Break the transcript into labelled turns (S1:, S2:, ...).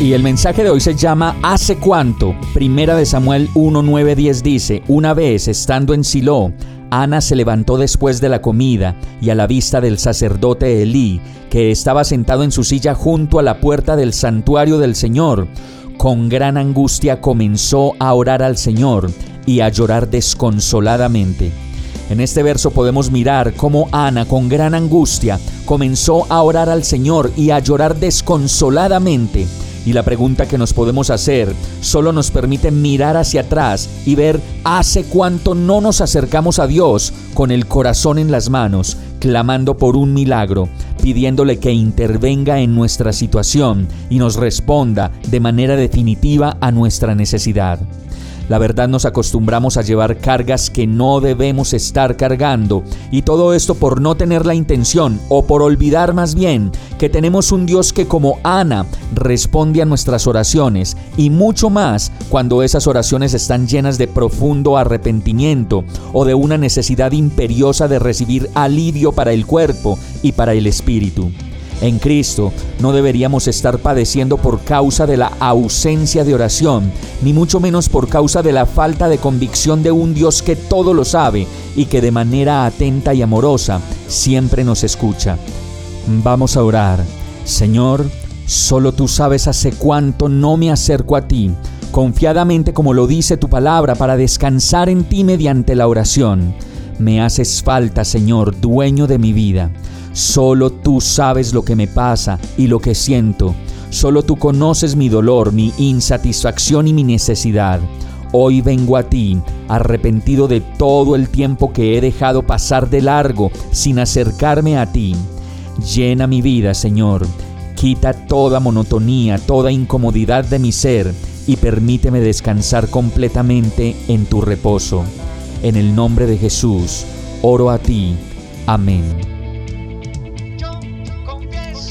S1: Y el mensaje de hoy se llama ¿Hace cuánto? Primera de Samuel 1, 9, 10 dice, una vez estando en Silo, Ana se levantó después de la comida y a la vista del sacerdote Elí, que estaba sentado en su silla junto a la puerta del santuario del Señor, con gran angustia comenzó a orar al Señor y a llorar desconsoladamente. En este verso podemos mirar cómo Ana con gran angustia comenzó a orar al Señor y a llorar desconsoladamente y la pregunta que nos podemos hacer solo nos permite mirar hacia atrás y ver hace cuánto no nos acercamos a Dios con el corazón en las manos, clamando por un milagro, pidiéndole que intervenga en nuestra situación y nos responda de manera definitiva a nuestra necesidad. La verdad nos acostumbramos a llevar cargas que no debemos estar cargando y todo esto por no tener la intención o por olvidar más bien que tenemos un Dios que como Ana responde a nuestras oraciones y mucho más cuando esas oraciones están llenas de profundo arrepentimiento o de una necesidad imperiosa de recibir alivio para el cuerpo y para el espíritu. En Cristo no deberíamos estar padeciendo por causa de la ausencia de oración, ni mucho menos por causa de la falta de convicción de un Dios que todo lo sabe y que de manera atenta y amorosa siempre nos escucha. Vamos a orar. Señor, solo tú sabes hace cuánto no me acerco a ti, confiadamente como lo dice tu palabra, para descansar en ti mediante la oración. Me haces falta, Señor, dueño de mi vida. Solo tú sabes lo que me pasa y lo que siento. Solo tú conoces mi dolor, mi insatisfacción y mi necesidad. Hoy vengo a ti, arrepentido de todo el tiempo que he dejado pasar de largo sin acercarme a ti. Llena mi vida, Señor. Quita toda monotonía, toda incomodidad de mi ser y permíteme descansar completamente en tu reposo. En el nombre de Jesús, oro a ti. Amén.